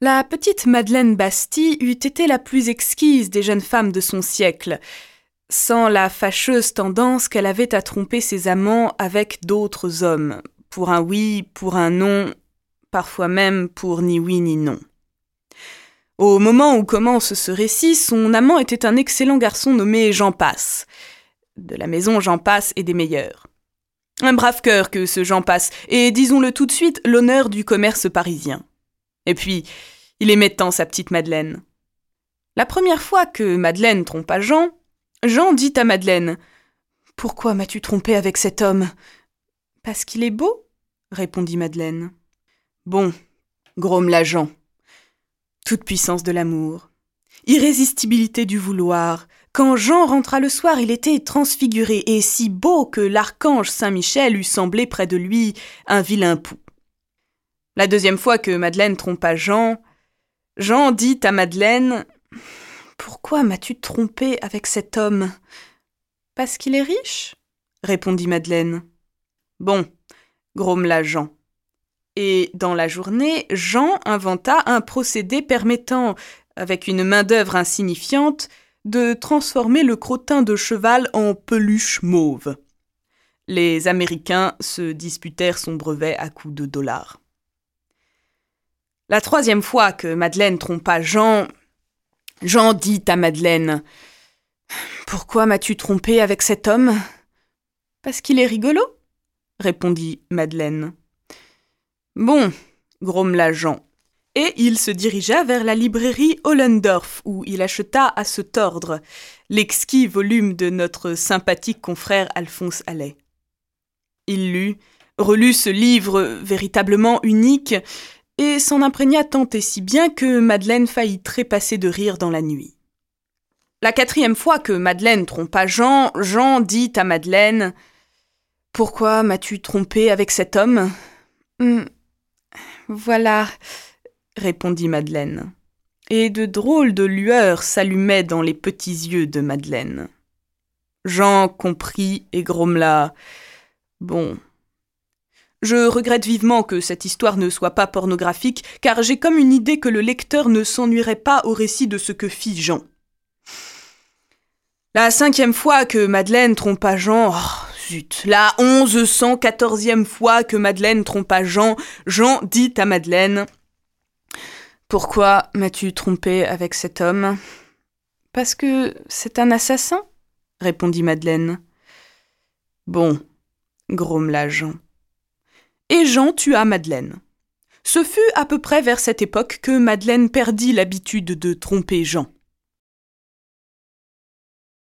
La petite Madeleine Bastille eût été la plus exquise des jeunes femmes de son siècle, sans la fâcheuse tendance qu'elle avait à tromper ses amants avec d'autres hommes, pour un oui, pour un non, parfois même pour ni oui ni non. Au moment où commence ce récit, son amant était un excellent garçon nommé Jean Passe. De la maison Jean Passe et des meilleurs. Un brave cœur que ce Jean Passe, et disons-le tout de suite, l'honneur du commerce parisien. Et puis, il aimait tant sa petite Madeleine. La première fois que Madeleine trompa Jean, Jean dit à Madeleine Pourquoi m'as-tu trompé avec cet homme? Parce qu'il est beau répondit Madeleine. Bon, grommela Jean. Toute puissance de l'amour. Irrésistibilité du vouloir. Quand Jean rentra le soir, il était transfiguré et si beau que l'archange Saint-Michel eût semblé près de lui un vilain pou. La deuxième fois que Madeleine trompa Jean, Jean dit à Madeleine pourquoi m'as-tu trompé avec cet homme? Parce qu'il est riche? répondit Madeleine. Bon, grommela Jean. Et dans la journée, Jean inventa un procédé permettant, avec une main-d'œuvre insignifiante, de transformer le crottin de cheval en peluche mauve. Les Américains se disputèrent son brevet à coups de dollars. La troisième fois que Madeleine trompa Jean, Jean dit à Madeleine Pourquoi m'as-tu trompé avec cet homme Parce qu'il est rigolo, répondit Madeleine. Bon, grommela Jean. Et il se dirigea vers la librairie Hollendorf, où il acheta à se tordre l'exquis volume de notre sympathique confrère Alphonse Allais. Il lut, relut ce livre véritablement unique, et s'en imprégna tant et si bien que Madeleine faillit trépasser de rire dans la nuit. La quatrième fois que Madeleine trompa Jean, Jean dit à Madeleine Pourquoi m'as-tu trompé avec cet homme? Hum, Voilà, répondit Madeleine. Et de drôles de lueurs s'allumaient dans les petits yeux de Madeleine. Jean comprit et grommela Bon, je regrette vivement que cette histoire ne soit pas pornographique, car j'ai comme une idée que le lecteur ne s'ennuierait pas au récit de ce que fit Jean. La cinquième fois que Madeleine trompa Jean, oh, zut, la onze cent quatorzième fois que Madeleine trompa Jean, Jean dit à Madeleine Pourquoi m'as-tu trompé avec cet homme Parce que c'est un assassin, répondit Madeleine. Bon, grommela Jean et Jean tua Madeleine. Ce fut à peu près vers cette époque que Madeleine perdit l'habitude de tromper Jean.